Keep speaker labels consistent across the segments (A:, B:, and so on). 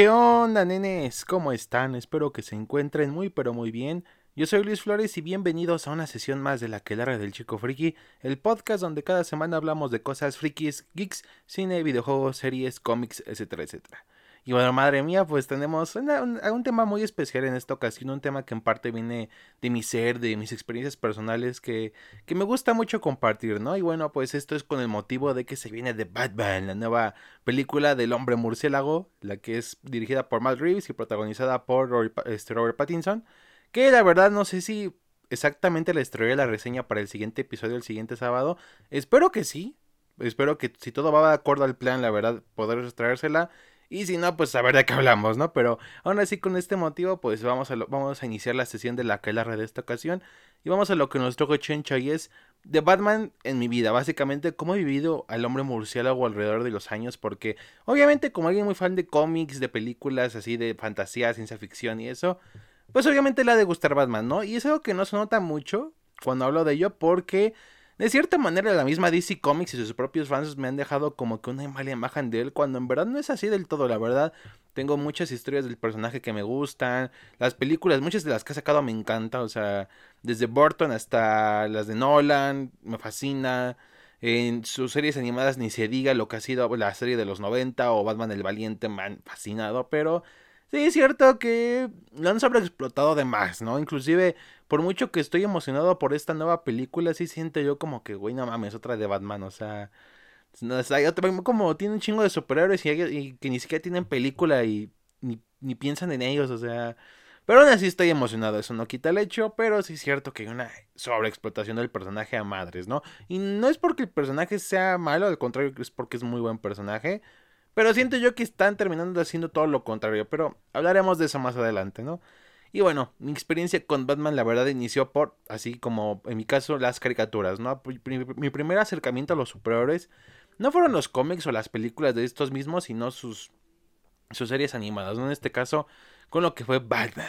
A: ¿Qué onda, nenes? ¿Cómo están? Espero que se encuentren muy pero muy bien. Yo soy Luis Flores y bienvenidos a una sesión más de la que larga del chico friki, el podcast donde cada semana hablamos de cosas frikis, geeks, cine, videojuegos, series, cómics, etcétera, etcétera. Y bueno, madre mía, pues tenemos un, tema muy especial en esta ocasión, un tema que en parte viene de mi ser, de mis experiencias personales que, que me gusta mucho compartir, ¿no? Y bueno, pues esto es con el motivo de que se viene de Batman, la nueva película del hombre murciélago, la que es dirigida por Matt Reeves y protagonizada por Robert, este, Robert Pattinson, que la verdad no sé si exactamente les traeré la reseña para el siguiente episodio el siguiente sábado, espero que sí, espero que si todo va de acuerdo al plan, la verdad, poder traérsela. Y si no, pues a ver de qué hablamos, ¿no? Pero aún así con este motivo, pues vamos a, vamos a iniciar la sesión de la que red de esta ocasión. Y vamos a lo que nos toca Chencha y es de Batman en mi vida. Básicamente, cómo he vivido al hombre murciélago alrededor de los años. Porque obviamente como alguien muy fan de cómics, de películas así de fantasía, ciencia ficción y eso, pues obviamente le ha de gustar Batman, ¿no? Y es algo que no se nota mucho cuando hablo de ello porque de cierta manera, la misma DC Comics y sus propios fans me han dejado como que una mala imagen de él, cuando en verdad no es así del todo, la verdad. Tengo muchas historias del personaje que me gustan, las películas, muchas de las que ha sacado me encanta, o sea, desde Burton hasta las de Nolan, me fascina. En sus series animadas ni se diga lo que ha sido la serie de los 90 o Batman el Valiente me han fascinado, pero sí es cierto que lo han sobreexplotado de más, ¿no? Inclusive por mucho que estoy emocionado por esta nueva película, sí siento yo como que, güey, no mames, otra de Batman, o sea, no, como tiene un chingo de superhéroes y, que ni siquiera tienen película y ni, piensan en ellos, o sea, pero aún así estoy emocionado, eso no quita el hecho, pero sí es cierto que hay una sobreexplotación del personaje a madres, ¿no? Y no es porque el personaje sea malo, al contrario, es porque es muy buen personaje. Pero siento yo que están terminando haciendo todo lo contrario. Pero hablaremos de eso más adelante, ¿no? Y bueno, mi experiencia con Batman la verdad inició por, así como en mi caso, las caricaturas, ¿no? Mi primer acercamiento a los superhéroes no fueron los cómics o las películas de estos mismos, sino sus, sus series animadas, ¿no? En este caso, con lo que fue Batman,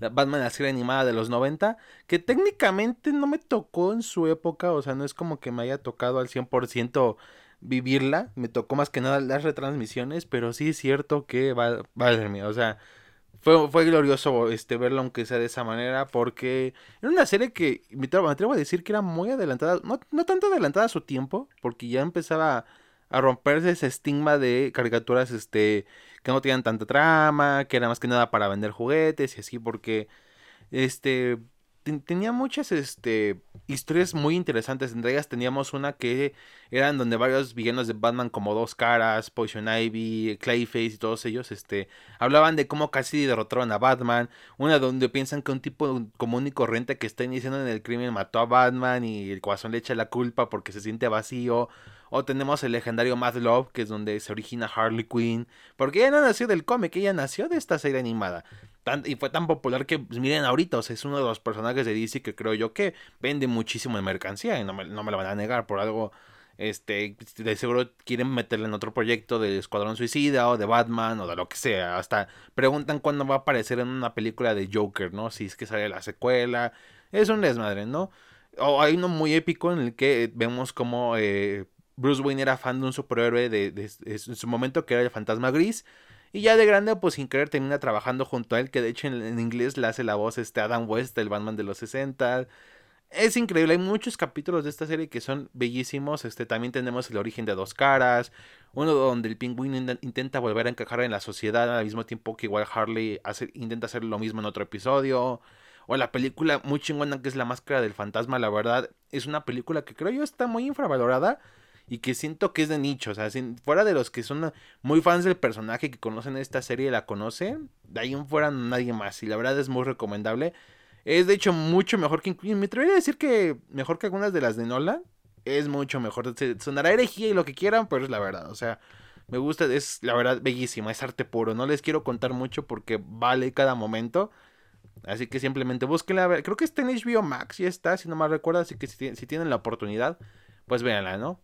A: la Batman, la serie animada de los 90, que técnicamente no me tocó en su época, o sea, no es como que me haya tocado al 100% vivirla, me tocó más que nada las retransmisiones, pero sí es cierto que, madre mía, o sea fue, fue glorioso este verlo aunque sea de esa manera porque era una serie que me atrevo, a decir que era muy adelantada, no, no tanto adelantada a su tiempo, porque ya empezaba a romperse ese estigma de caricaturas este que no tenían tanta trama, que era más que nada para vender juguetes y así porque este tenía muchas este, historias muy interesantes. Entre ellas teníamos una que eran donde varios villanos de Batman como Dos Caras, Poison Ivy, Clayface y todos ellos este, hablaban de cómo casi derrotaron a Batman. Una donde piensan que un tipo común y corriente que está iniciando en el crimen mató a Batman y el corazón le echa la culpa porque se siente vacío. O tenemos el legendario Mad Love, que es donde se origina Harley Quinn. Porque ella no nació del cómic, ella nació de esta serie animada y fue tan popular que, pues, miren ahorita, o sea, es uno de los personajes de DC que creo yo que vende muchísimo en mercancía y no me, no me lo van a negar por algo, este, de seguro quieren meterle en otro proyecto de Escuadrón Suicida o de Batman o de lo que sea, hasta preguntan cuándo va a aparecer en una película de Joker, ¿no? Si es que sale la secuela, es un desmadre, ¿no? O hay uno muy épico en el que vemos como eh, Bruce Wayne era fan de un superhéroe de, en su momento que era el fantasma gris y ya de grande, pues sin querer termina trabajando junto a él, que de hecho en, inglés le hace la voz este Adam West, el Batman de los 60. Es increíble, hay muchos capítulos de esta serie que son bellísimos. Este, también tenemos el origen de dos caras, uno donde el pingüino intenta volver a encajar en la sociedad al mismo tiempo que igual Harley hace, intenta hacer lo mismo en otro episodio. O la película muy chingona que es La Máscara del Fantasma, la verdad, es una película que creo yo está muy infravalorada y que siento que es de nicho. O sea, fuera de los que son muy fans del personaje que conocen esta serie y la conocen, de ahí en fuera nadie más. Y la verdad es muy recomendable. Es de hecho mucho mejor que. Me atrevería a decir que mejor que algunas de las de Nolan. Es mucho mejor. Sonará herejía y lo que quieran, pero es la verdad. O sea, me gusta, es la verdad bellísima, es arte puro. No les quiero contar mucho porque vale cada momento. Así que simplemente búsquenla. Creo que está en HBO Max, ya está, si no me recuerdo. Así que si tienen la oportunidad, pues véanla, ¿no?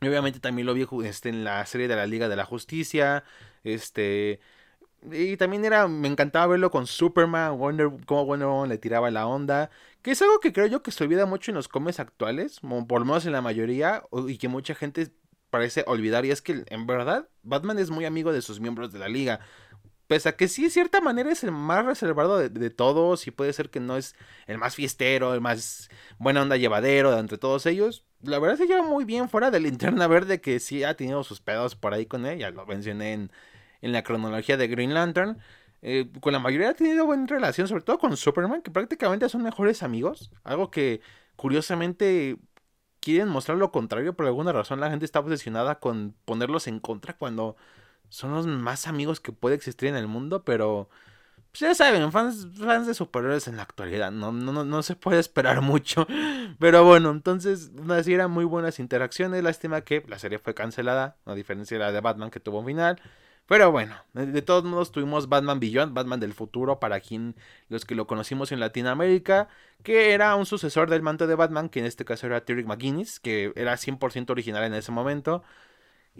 A: Y obviamente también lo vi este, en la serie de la Liga de la Justicia. Este. Y también era. Me encantaba verlo con Superman, Wonder, cómo Wonder Woman le tiraba la onda. Que es algo que creo yo que se olvida mucho en los cómics actuales. Por lo menos en la mayoría. Y que mucha gente parece olvidar y es que en verdad Batman es muy amigo de sus miembros de la liga. Pese a que sí, de cierta manera es el más reservado de, todos y puede ser que no es el más fiestero, el más buena onda llevadero de entre todos ellos. La verdad se lleva muy bien fuera de Linterna Verde que sí ha tenido sus pedos por ahí con él, ya lo mencioné en, en la cronología de Green Lantern. Eh, con la mayoría ha tenido buena relación, sobre todo con Superman, que prácticamente son mejores amigos. Algo que curiosamente quieren mostrar lo contrario, por alguna razón la gente está obsesionada con ponerlos en contra cuando son los más amigos que puede existir en el mundo, pero pues ya saben, fans, fans de superhéroes en la actualidad, no, no, no se puede esperar mucho. Pero bueno, entonces, así eran muy buenas interacciones. Lástima que la serie fue cancelada, a diferencia de la de Batman que tuvo un final. Pero bueno, de, todos modos tuvimos Batman Beyond, Batman del futuro, para quien los que lo conocimos en Latinoamérica, que era un sucesor del manto de Batman, que en este caso era Terry McGuinness, que era 100% original en ese momento.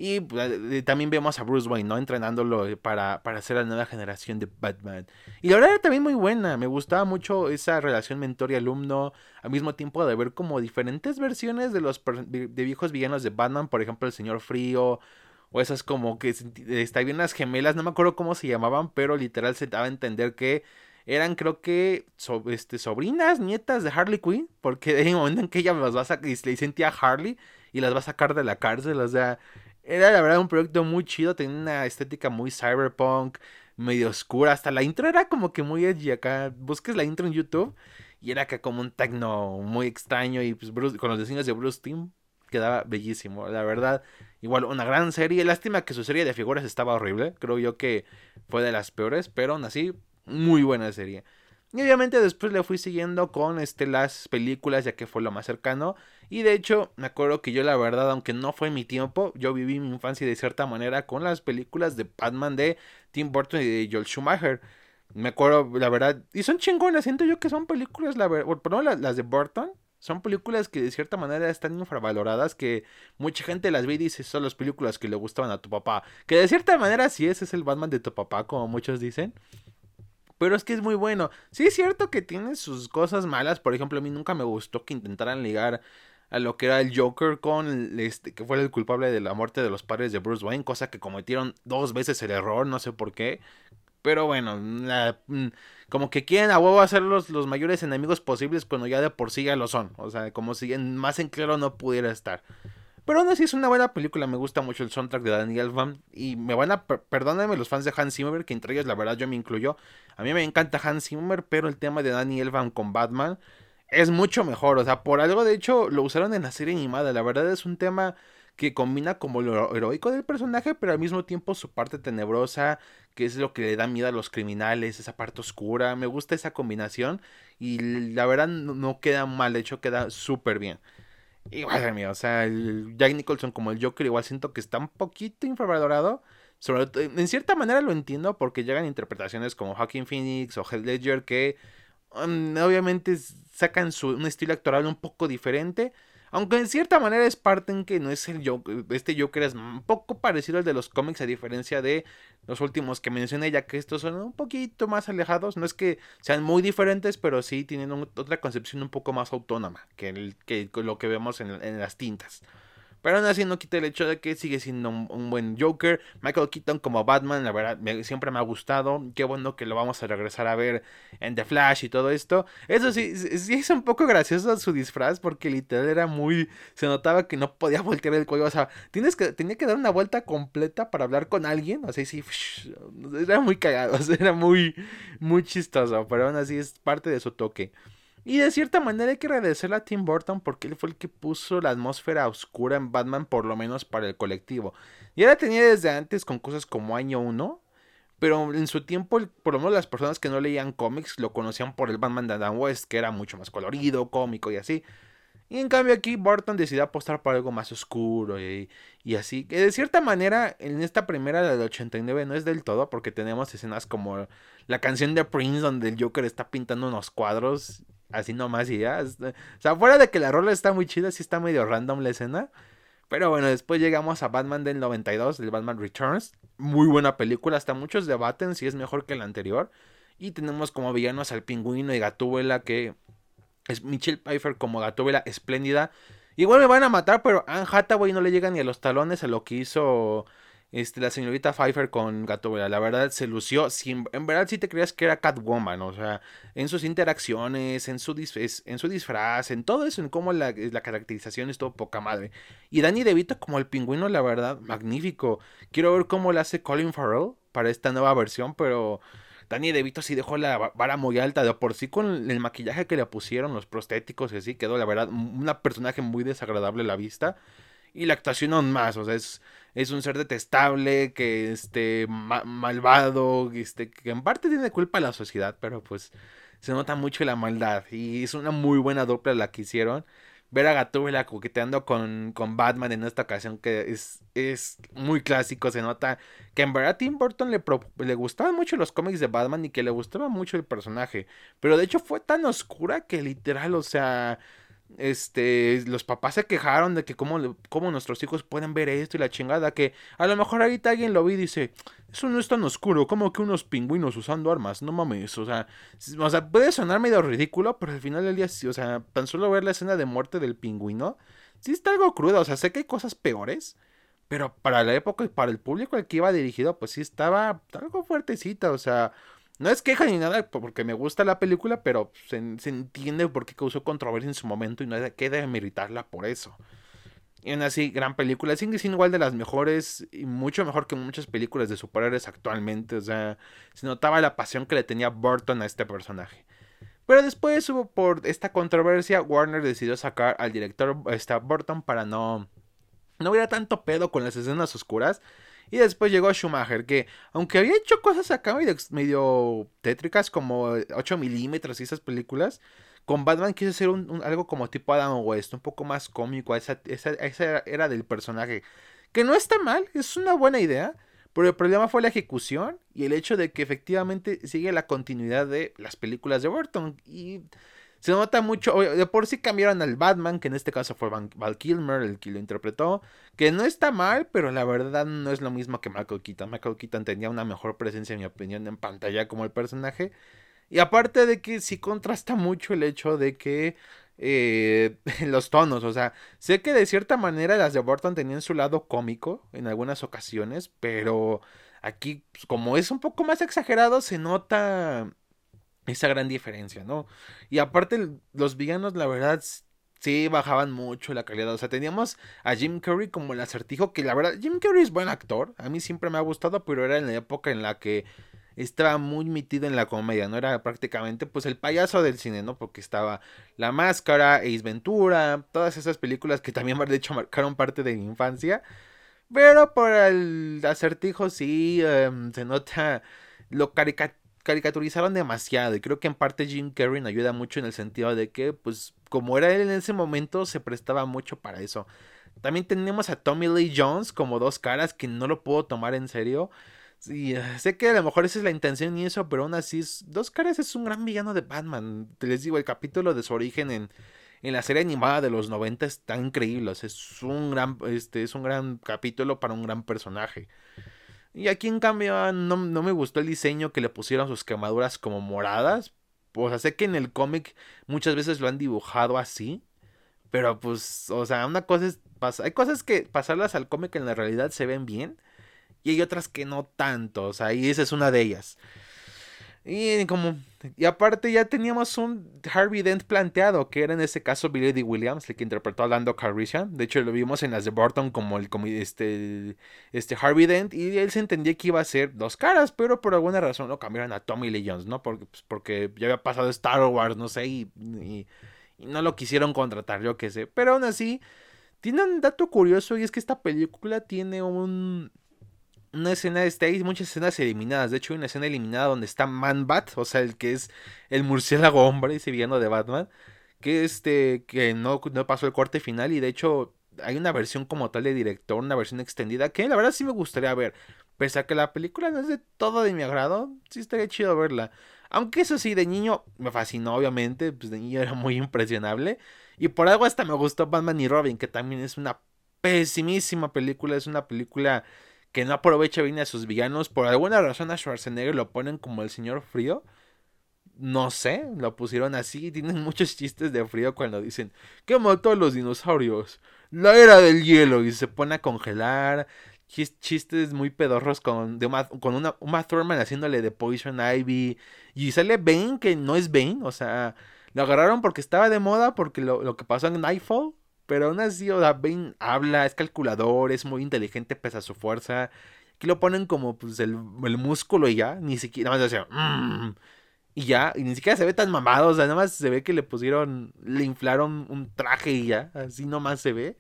A: Y pues, también vemos a Bruce Wayne, ¿no? Entrenándolo para, para hacer la nueva generación de Batman. Y la verdad era también muy buena. Me gustaba mucho esa relación mentor y alumno. Al mismo tiempo de ver como diferentes versiones de los de viejos villanos de Batman. Por ejemplo, el Señor Frío. O esas como que está bien las gemelas. No me acuerdo cómo se llamaban. Pero literal se daba a entender que eran creo que este, sobrinas, nietas de Harley Quinn. Porque hay un momento en que ella las va a sacar y le dicen tía Harley. Y las va a sacar de la cárcel. O sea era la verdad un proyecto muy chido, tenía una estética muy cyberpunk, medio oscura. Hasta la intro era como que muy edgy acá. Busques la intro en YouTube y era que como un techno muy extraño y pues con los diseños de Bruce Team quedaba bellísimo, la verdad. Igual una gran serie. Lástima que su serie de figuras estaba horrible. Creo yo que fue de las peores, pero aún así muy buena serie. Y obviamente después le fui siguiendo con este, las películas, ya que fue lo más cercano. Y de hecho, me acuerdo que yo la verdad, aunque no fue mi tiempo, yo viví mi infancia de cierta manera con las películas de Batman de Tim Burton y de Joel Schumacher. Me acuerdo, la verdad, y son chingonas, siento yo que son películas, la verdad, no, las, las de Burton, son películas que de cierta manera están infravaloradas, que mucha gente las ve y dice, son las películas que le gustaban a tu papá. Que de cierta manera sí ese es el Batman de tu papá, como muchos dicen. Pero es que es muy bueno. Sí es cierto que tiene sus cosas malas. Por ejemplo, a mí nunca me gustó que intentaran ligar a lo que era el Joker con este que fue el culpable de la muerte de los padres de Bruce Wayne, cosa que cometieron dos veces el error, no sé por qué. Pero bueno, mm, como que quieren a huevo hacer los, los mayores enemigos posibles cuando ya de por sí ya lo son. O sea, como si más en claro no pudiera estar. Pero aún así es una buena película, me gusta mucho el soundtrack de Danny Elfman. Y me van a, perdónenme los fans de Hans Zimmer, que entre ellos la verdad yo me incluyo. A mí me encanta Hans Zimmer, pero el tema de Danny Elfman con Batman es mucho mejor. O sea, por algo de hecho lo usaron en la serie animada. La verdad es un tema que combina como lo heroico del personaje, pero al mismo tiempo su parte tenebrosa, que es lo que le da miedo a los criminales, esa parte oscura. Me gusta esa combinación y la verdad no, queda mal, de hecho queda súper bien. Igual, mío, o sea, Jack Nicholson como el Joker igual siento que está un poquito infravalorado. Sobre en cierta manera lo entiendo porque llegan interpretaciones como Hawking Phoenix o Heath Ledger que um, obviamente sacan su, un estilo actoral un poco diferente. Aunque en cierta manera es parte en que no es el Joker, este Joker es un poco parecido al de los cómics a diferencia de los últimos que mencioné, ya que estos son un poquito más alejados, no es que sean muy diferentes, pero sí tienen otra concepción un poco más autónoma que, el, que lo que vemos en las tintas. Pero aún así no quita el hecho de que sigue siendo un, buen Joker. Michael Keaton como Batman, la verdad, siempre me ha gustado. Qué bueno que lo vamos a regresar a ver en The Flash y todo esto. Eso sí, sí es un poco gracioso su disfraz porque literal era muy... Se notaba que no podía voltear el cuello. O sea, tienes que, tenía que dar una vuelta completa para hablar con alguien. O sea, sí, era muy cagado. era muy, muy chistoso. Pero aún así es parte de su toque. Y de cierta manera hay que agradecerle a Tim Burton porque él fue el que puso la atmósfera oscura en Batman, por lo menos para el colectivo. Ya la tenía desde antes con cosas como Año 1, pero en su tiempo, por lo menos las personas que no leían cómics lo conocían por el Batman de Adam West, que era mucho más colorido, cómico y así. Y en cambio aquí Burton decidió apostar por algo más oscuro y, y, así. Que de cierta manera en esta primera del 89 no es del todo porque tenemos escenas como la canción de Prince donde el Joker está pintando unos cuadros así nomás y ya. O sea, fuera de que la rola está muy chida, sí está medio random la escena. Pero bueno, después llegamos a Batman del 92, el Batman Returns. Muy buena película, hasta muchos debaten si es mejor que la anterior. Y tenemos como villanos al pingüino y Gatúbela, que es Michelle Pfeiffer como Gatúbela espléndida. Igual me van a matar, pero Anne Hathaway no le llega ni a los talones a lo que hizo este, la señorita Pfeiffer con Gatúbela. La verdad se lució. en verdad sí te creías que era Catwoman. O sea, en sus interacciones, en su, disfraz, en su disfraz, en todo eso, en cómo la, la caracterización estuvo poca madre. Y Danny DeVito como el pingüino, la verdad, magnífico. Quiero ver cómo lo hace Colin Farrell para esta nueva versión, pero Danny DeVito sí dejó la vara muy alta. De por sí con el maquillaje que le pusieron, los prostéticos y así, quedó la verdad una personaje muy desagradable a la vista. Y la actuación aún más, o sea, es, es un ser detestable, que este, malvado, este, que en parte tiene culpa la sociedad, pero pues se nota mucho la maldad. Y es una muy buena dupla la que hicieron ver a Gatúbela coqueteando con, con Batman en esta ocasión que es, es muy clásico, se nota que en verdad a Tim Burton le, le gustaban mucho los cómics de Batman y que le gustaba mucho el personaje, pero de hecho fue tan oscura que literal, o sea, este, los papás se quejaron de que cómo, cómo, nuestros hijos pueden ver esto y la chingada, que a lo mejor ahorita alguien lo vi y dice, eso no es tan oscuro, como que unos pingüinos usando armas, no mames, o sea, o sea, puede sonar medio ridículo, pero al final del día, sí, o sea, tan solo ver la escena de muerte del pingüino, sí está algo crudo, o sea, sé que hay cosas peores, pero para la época y para el público al que iba dirigido, pues sí estaba algo fuertecita, o sea, no es queja ni nada porque me gusta la película, pero se, entiende por qué causó controversia en su momento y no hay que demeritarla por eso. Y aún así, gran película. Sigue siendo igual de las mejores y mucho mejor que muchas películas de superhéroes actualmente. O sea, se notaba la pasión que le tenía Burton a este personaje. Pero después hubo por esta controversia, Warner decidió sacar al director esta Burton para no, no hubiera tanto pedo con las escenas oscuras. Y después llegó Schumacher, que aunque había hecho cosas acá medio, tétricas, como 8 milímetros y esas películas, con Batman quiso hacer un, algo como tipo Adam West, un poco más cómico, esa, esa, esa era del personaje. Que no está mal, es una buena idea, pero el problema fue la ejecución y el hecho de que efectivamente sigue la continuidad de las películas de Burton. Y se nota mucho, de por sí cambiaron al Batman, que en este caso fue Val Kilmer el que lo interpretó, que no está mal, pero la verdad no es lo mismo que Michael Keaton. Michael Keaton tenía una mejor presencia, en mi opinión, en pantalla como el personaje. Y aparte de que sí contrasta mucho el hecho de que eh, los tonos, o sea, sé que de cierta manera las de Burton tenían su lado cómico en algunas ocasiones, pero aquí, pues, como es un poco más exagerado, se nota esa gran diferencia, ¿no? Y aparte, los villanos, la verdad, sí bajaban mucho la calidad. O sea, teníamos a Jim Carrey como el acertijo, que la verdad, Jim Carrey es buen actor. A mí siempre me ha gustado, pero era en la época en la que estaba muy metido en la comedia, ¿no? Era prácticamente pues el payaso del cine, ¿no? Porque estaba La Máscara, Ace Ventura, todas esas películas que también de hecho marcaron parte de mi infancia. Pero por el acertijo sí em, se nota lo caricatura caricaturizaron demasiado y creo que en parte Jim Carrey ayuda mucho en el sentido de que pues como era él en ese momento se prestaba mucho para eso. También tenemos a Tommy Lee Jones como dos caras que no lo puedo tomar en serio. Sí, sé que a lo mejor esa es la intención y eso, pero aún así, Dos Caras es un gran villano de Batman. Les digo, el capítulo de su origen en, en la serie animada de los 90 está increíble. es un gran, este, es un gran capítulo para un gran personaje. Y aquí en cambio ah, no, me gustó el diseño que le pusieron sus quemaduras como moradas. O sea, sé que en el cómic muchas veces lo han dibujado así. Pero pues, o sea, una cosa es... Hay cosas que pasarlas al cómic en la realidad se ven bien. Y hay otras que no tanto. O sea, y esa es una de ellas. Y como y aparte ya teníamos un Harvey Dent planteado, que era en ese caso Billy D. Williams, el que interpretó a Lando Calrissian. De hecho, lo vimos en las de Burton como el este, este Harvey Dent. Y él se entendía que iba a ser dos caras, pero por alguna razón lo cambiaron a Tommy Lee Jones, ¿no? Porque, pues, porque ya había pasado Star Wars, no sé, y, y no lo quisieron contratar, yo qué sé. Pero aún así, tiene un dato curioso y es que esta película tiene un una escena este, hay muchas escenas eliminadas. De hecho, hay una escena eliminada donde está Man-Bat, o sea, el que es el murciélago hombre, ese villano de Batman, que este, que no, no pasó el corte final y de hecho hay una versión como tal de director, una versión extendida, que la verdad sí me gustaría ver. Pese a que la película no es de todo de mi agrado, sí estaría chido verla. Aunque eso sí, de niño me fascinó, obviamente, pues de niño era muy impresionable. Y por algo hasta me gustó Batman y Robin, que también es una pesimísima película, es una película que no aprovecha bien a sus villanos. Por alguna razón a Schwarzenegger lo ponen como el señor frío. no sé, lo pusieron así. Tienen muchos chistes de frío cuando dicen que mató a los dinosaurios. La era del hielo y se pone a congelar. Chistes muy pedorros con, de con una, Uma Thurman haciéndole de Poison Ivy. Y sale Bane, que no es Bane. O sea, lo agarraron porque estaba de moda, porque lo, lo que pasó en Nightfall. Pero aún así, o sea, Bane habla, es calculador, es muy inteligente pese a su fuerza. Aquí lo ponen como pues el, el músculo y ya, ni siquiera, nada más decía, mmm, y ya, y ni siquiera se ve tan mamado, o sea, nada más se ve que le pusieron, le inflaron un traje y ya, así nomás se ve.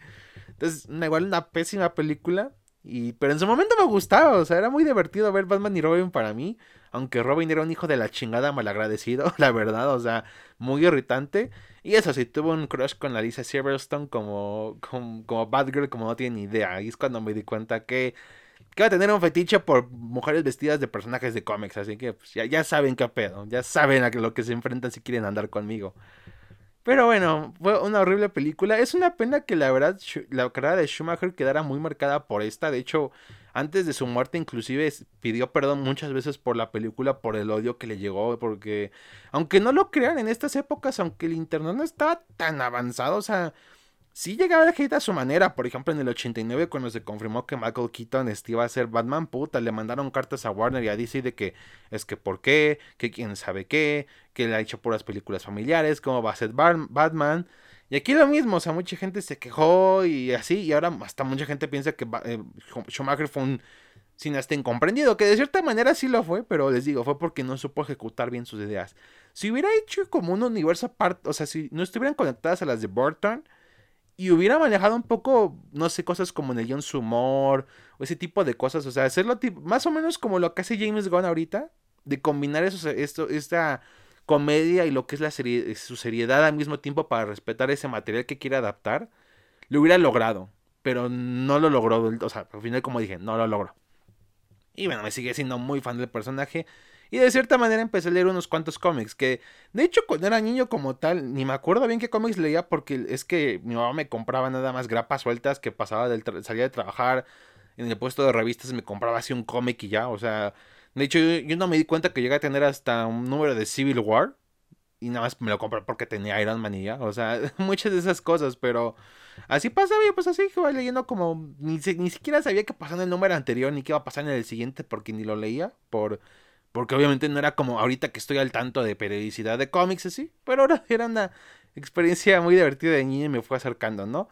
A: Entonces, igual una pésima película, y, pero en su momento me gustaba, o sea, era muy divertido ver Batman y Robin para mí, aunque Robin era un hijo de la chingada malagradecido, la verdad, o sea, muy irritante. Y eso sí, tuvo un crush con la Lisa Silverstone como, como, como Batgirl, como no tiene ni idea. Y es cuando me di cuenta que que va a tener un fetiche por mujeres vestidas de personajes de cómics. Así que pues, ya, ya saben qué pedo. Ya saben a lo que se enfrentan si quieren andar conmigo. Pero bueno, fue una horrible película. Es una pena que la verdad la carrera de Schumacher quedara muy marcada por esta. De hecho, antes de su muerte inclusive pidió perdón muchas veces por la película, por el odio que le llegó. Porque, aunque no lo crean, en estas épocas, aunque el internet no estaba tan avanzado, o sea sí llegaba el hate a su manera. Por ejemplo, en el 89, cuando se confirmó que Michael Keaton este, iba a ser Batman, puta, le mandaron cartas a Warner y a DC de que es que por qué, que quién sabe qué, que le ha hecho puras películas familiares, cómo va a ser Batman. Y aquí lo mismo, o sea, mucha gente se quejó y así, y ahora hasta mucha gente piensa que eh, Schumacher fue un cineasta incomprendido, que de cierta manera sí lo fue, pero les digo, fue porque no supo ejecutar bien sus ideas. Si hubiera hecho como un universo aparte, o sea, si no estuvieran conectadas a las de Burton, y hubiera manejado un poco, no sé, cosas como en el guion su humor, o ese tipo de cosas, o sea, hacerlo más o menos como lo que hace James Gunn ahorita, de combinar eso, esto, esta comedia y lo que es la su seriedad al mismo tiempo para respetar ese material que quiere adaptar, lo hubiera logrado, pero no lo logró, o sea, al final como dije, no lo logró. Y bueno, me sigue siendo muy fan del personaje. Y de cierta manera empecé a leer unos cuantos cómics, que de hecho cuando era niño como tal, ni me acuerdo bien qué cómics leía porque es que mi mamá me compraba nada más grapas sueltas que pasaba del salía de trabajar en el puesto de revistas me compraba así un cómic y ya, o sea, de hecho yo, no me di cuenta que llegué a tener hasta un número de Civil War y nada más me lo compré porque tenía Iron Man y ya, o sea, muchas de esas cosas, pero así pasaba y pues así iba leyendo como ni, ni siquiera sabía qué pasaba en el número anterior ni qué iba a pasar en el siguiente porque ni lo leía por porque obviamente no era como ahorita que estoy al tanto de periodicidad de cómics así. Pero ahora era una experiencia muy divertida de niño y me fue acercando, ¿no?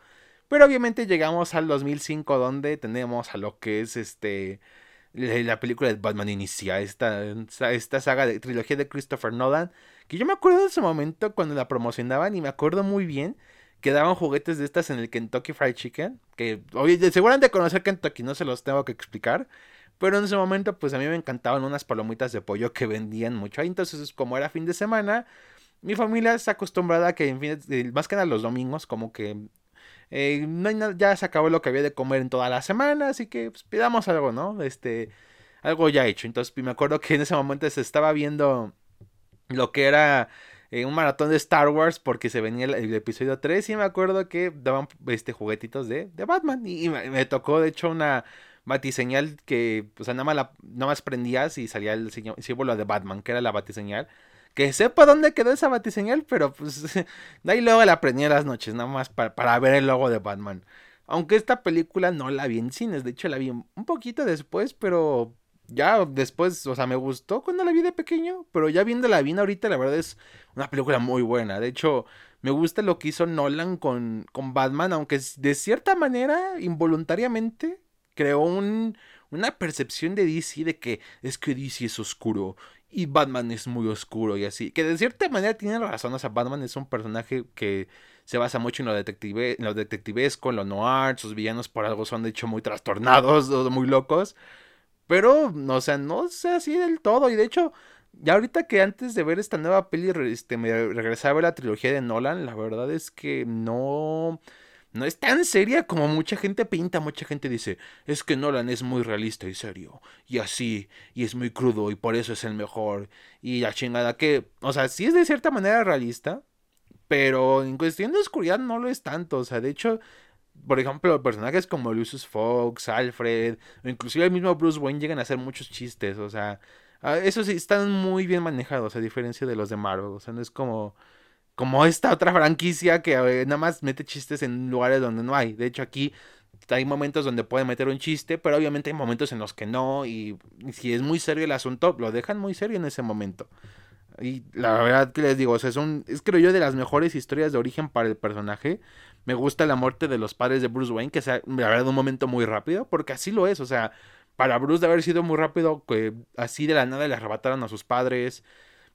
A: Pero obviamente llegamos al 2005 donde tenemos a lo que es este la película de Batman inicia, esta, esta saga de trilogía de Christopher Nolan, que yo me acuerdo de ese momento cuando la promocionaban y me acuerdo muy bien que daban juguetes de estas en el Kentucky Fried Chicken, que oye, seguramente conocer Kentucky, no se los tengo que explicar, pero en ese momento, pues a mí me encantaban unas palomitas de pollo que vendían mucho ahí. Entonces, como era fin de semana, mi familia está acostumbrada a que, en fin, más que nada los domingos, como que eh, no ya se acabó lo que había de comer en toda la semana, así que pues, pidamos algo, ¿no? Este, algo ya hecho. Entonces, me acuerdo que en ese momento se estaba viendo lo que era eh, un maratón de Star Wars porque se venía el, episodio 3 y me acuerdo que daban este juguetitos de, de Batman y, me, tocó de hecho una batiseñal que, o sea, nada más, la, nada más prendías y salía el símbolo de Batman, que era la batiseñal. Que sepa dónde quedó esa batiseñal, pero pues de ahí luego la prendía las noches, nada más para, para ver el logo de Batman. Aunque esta película no la vi en cines, de hecho la vi un poquito después, pero ya después, o sea, me gustó cuando la vi de pequeño, pero ya viéndola bien ahorita, la verdad es una película muy buena. De hecho, me gusta lo que hizo Nolan con, con Batman, aunque de cierta manera, involuntariamente, creó un, una percepción de DC de que es que DC es oscuro y Batman es muy oscuro y así. Que de cierta manera tiene razón, o sea, Batman es un personaje que se basa mucho en lo, detective, en lo detectivesco, en lo noir, sus villanos por algo son de hecho muy trastornados muy locos. Pero, o sea, no sé así del todo. Y de hecho, ya ahorita que antes de ver esta nueva peli, este, me regresaba a ver la trilogía de Nolan, la verdad es que no no es tan seria como mucha gente pinta. Mucha gente dice, es que Nolan es muy realista y serio. Y así, y es muy crudo y por eso es el mejor. Y la chingada que, o sea, sí es de cierta manera realista, pero en cuestión de oscuridad no lo es tanto. O sea, de hecho, por ejemplo, personajes como Lucius Fox, Alfred, o inclusive el mismo Bruce Wayne llegan a hacer muchos chistes. O sea, Ah, eso sí, están muy bien manejados, a diferencia de los de Marvel. O sea, no es como, como esta otra franquicia que eh, nada más mete chistes en lugares donde no hay. De hecho, aquí hay momentos donde pueden meter un chiste, pero obviamente hay momentos en los que no. Y, si es muy serio el asunto, lo dejan muy serio en ese momento. Y la verdad que les digo, o sea, es, un, es creo yo de las mejores historias de origen para el personaje. Me gusta la muerte de los padres de Bruce Wayne, que sea, la verdad, un momento muy rápido, porque así lo es. O sea, para Bruce de haber sido muy rápido, que así de la nada le arrebataron a sus padres.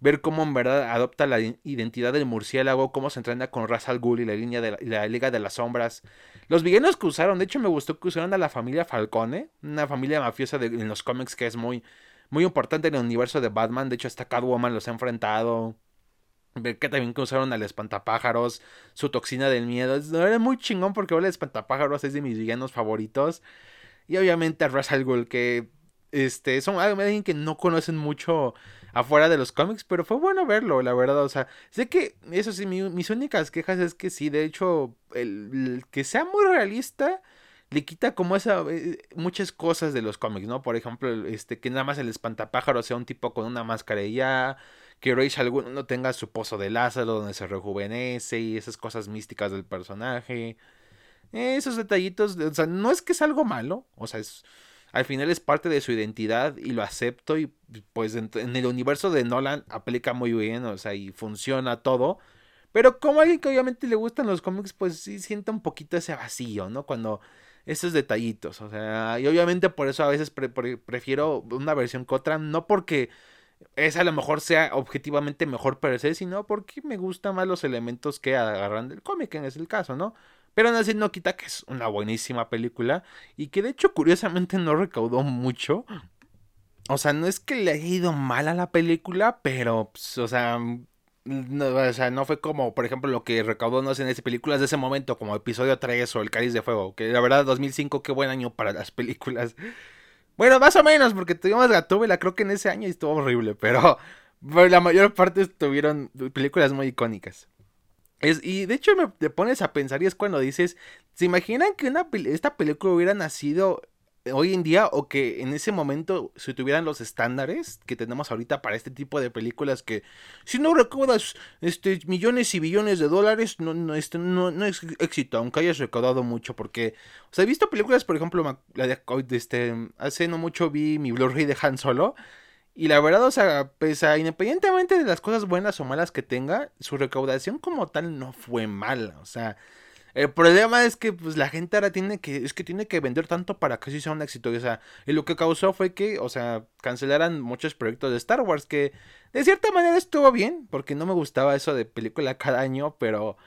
A: Ver cómo en verdad adopta la identidad del murciélago, cómo se entrena con Ra's al Ghul y la, línea de la, Liga de las Sombras. Los villanos que usaron, de hecho me gustó que usaron a la familia Falcone, una familia mafiosa de, en los cómics que es muy, muy importante en el universo de Batman. De hecho, hasta Catwoman los ha enfrentado. Ver que también que usaron al espantapájaros, su toxina del miedo. Era muy chingón porque el espantapájaros es de mis villanos favoritos. Y obviamente a Russell Gould, que este, son alguien que no conocen mucho afuera de los cómics, pero fue bueno verlo, la verdad. O sea, sé que, eso sí, mis únicas quejas es que sí, de hecho, el que sea muy realista le quita como esa eh, muchas cosas de los cómics, ¿no? Por ejemplo, este que nada más el espantapájaro sea un tipo con una máscara y ya, que Rachel no tenga su pozo de Lázaro donde se rejuvenece y esas cosas místicas del personaje. Esos detallitos, o sea, no es que es algo malo, o sea, es al final es parte de su identidad y lo acepto y pues en, el universo de Nolan aplica muy bien, o sea, y funciona todo. Pero como alguien que obviamente le gustan los cómics, pues sí siente un poquito ese vacío, ¿no? Cuando esos detallitos. O sea, y obviamente por eso a veces prefiero una versión que otra. No porque esa a lo mejor sea objetivamente mejor per se, sino porque me gustan más los elementos que agarran del cómic, en ese caso, ¿no? Pero aún así no quita que es una buenísima película y que de hecho curiosamente no recaudó mucho. O sea, no es que le haya ido mal a la película, pero, pues, o sea, no, o sea, no fue como, por ejemplo, lo que recaudó, no sé, en esas películas de ese momento, como episodio 3 o El Cáliz de Fuego, que la verdad 2005, qué buen año para las películas. Bueno, más o menos, porque tuvimos Gatúbela, creo que en ese año estuvo horrible, pero, la mayor parte tuvieron películas muy icónicas. Es, y de hecho me te pones a pensar y es cuando dices, ¿se imaginan que una, esta película hubiera nacido hoy en día o que en ese momento se tuvieran los estándares que tenemos ahorita para este tipo de películas que si no recuerdas este millones y billones de dólares no no este no, no es éxito aunque hayas recaudado mucho porque o sea he visto películas por ejemplo la de este hace no mucho vi mi Blu-ray de Han Solo y la verdad, o sea, pues, independientemente de las cosas buenas o malas que tenga, su recaudación como tal no fue mala. O sea, el problema es que pues la gente ahora tiene que es que tiene que vender tanto para que sí sea un éxito, o sea, y lo que causó fue que, o sea, cancelaran muchos proyectos de Star Wars que de cierta manera estuvo bien, porque no me gustaba eso de película cada año, pero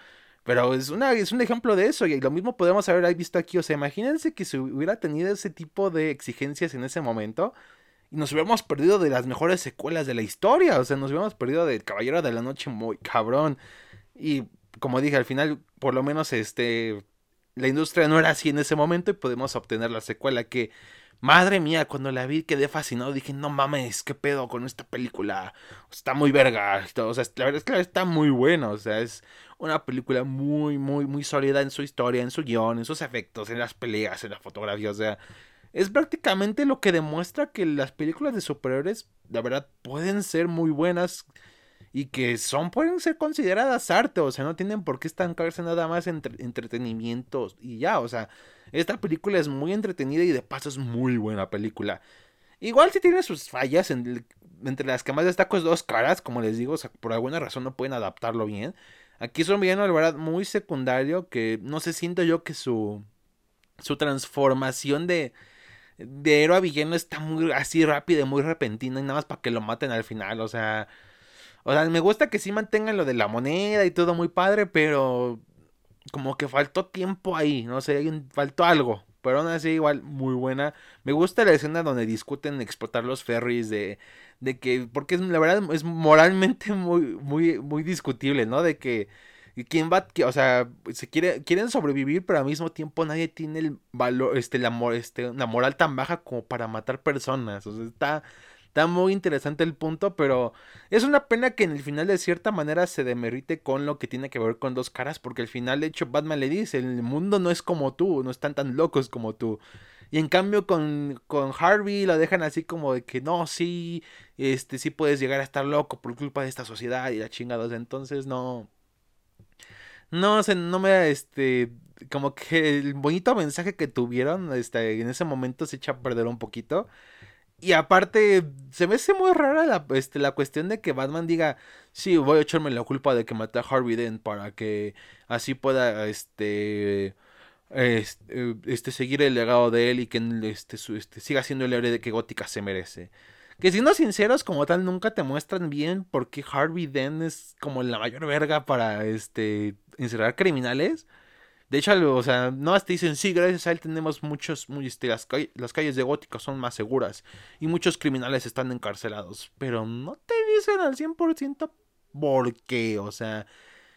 A: pero es una es un ejemplo de eso y lo mismo podemos haber visto aquí, o sea, imagínense que si hubiera tenido ese tipo de exigencias en ese momento y nos hubiéramos perdido de las mejores secuelas de la historia, o sea, nos hubiéramos perdido del Caballero de la Noche muy cabrón. Y como dije, al final, por lo menos, este, la industria no era así en ese momento y podemos obtener la secuela que, madre mía, cuando la vi quedé fascinado, dije, no mames, qué pedo con esta película, está muy verga, o sea, la verdad es que está muy buena, o sea, es una película muy, muy, muy sólida en su historia, en su guion, en sus efectos, en las peleas, en la fotografía, o sea, es prácticamente lo que demuestra que las películas de superhéroes, la verdad, pueden ser muy buenas y que son, pueden ser consideradas arte, o sea, no tienen por qué estancarse nada más en entretenimiento y ya, o sea, esta película es muy entretenida y de paso es muy buena película. Igual si tiene sus fallas, entre las que más destaco es dos caras, como les digo, o sea, por alguna razón no pueden adaptarlo bien. Aquí es un villano, la verdad, muy secundario, que no sé, siento yo que su, su transformación de, de héroe a villano está muy así rápida y muy repentina y nada más para que lo maten al final, o sea... O sea, me gusta que sí mantengan lo de la moneda y todo muy padre, pero como que faltó tiempo ahí, no sé, faltó algo. Pero aún así, igual, muy buena. Me gusta la escena donde discuten explotar los ferries de, de que, porque es, la verdad es moralmente muy, muy, muy discutible, ¿no? De que, quién va, o sea, se quiere, quieren sobrevivir, pero al mismo tiempo nadie tiene el valor, este, la, este, la moral tan baja como para matar personas. O sea, está, Está muy interesante el punto, pero es una pena que en el final de cierta manera se demerite con lo que tiene que ver con dos caras, porque al final de hecho Batman le dice, el mundo no es como tú, no están tan locos como tú. Y en cambio con, con Harvey lo dejan así como de que no, sí, este, sí puedes llegar a estar loco por culpa de esta sociedad y la chingados. Entonces no. No, sé, no me, este, como que el bonito mensaje que tuvieron, este, en ese momento se echa a perder un poquito. Y aparte, se me hace muy rara la, este, la cuestión de que Batman diga, sí, voy a echarme la culpa de que maté a Harvey Dent para que así pueda, este, este, este seguir el legado de él y que este, este, siga siendo el héroe de que Gótica se merece. Que siendo sinceros, como tal, nunca te muestran bien por qué Harvey Dent es como la mayor verga para, este, encerrar criminales. De hecho, o sea, no hasta dicen, sí, gracias a él tenemos muchos, muy, este, las, las, calles de Gótica son más seguras y muchos criminales están encarcelados, pero no te dicen al 100% por qué, o sea,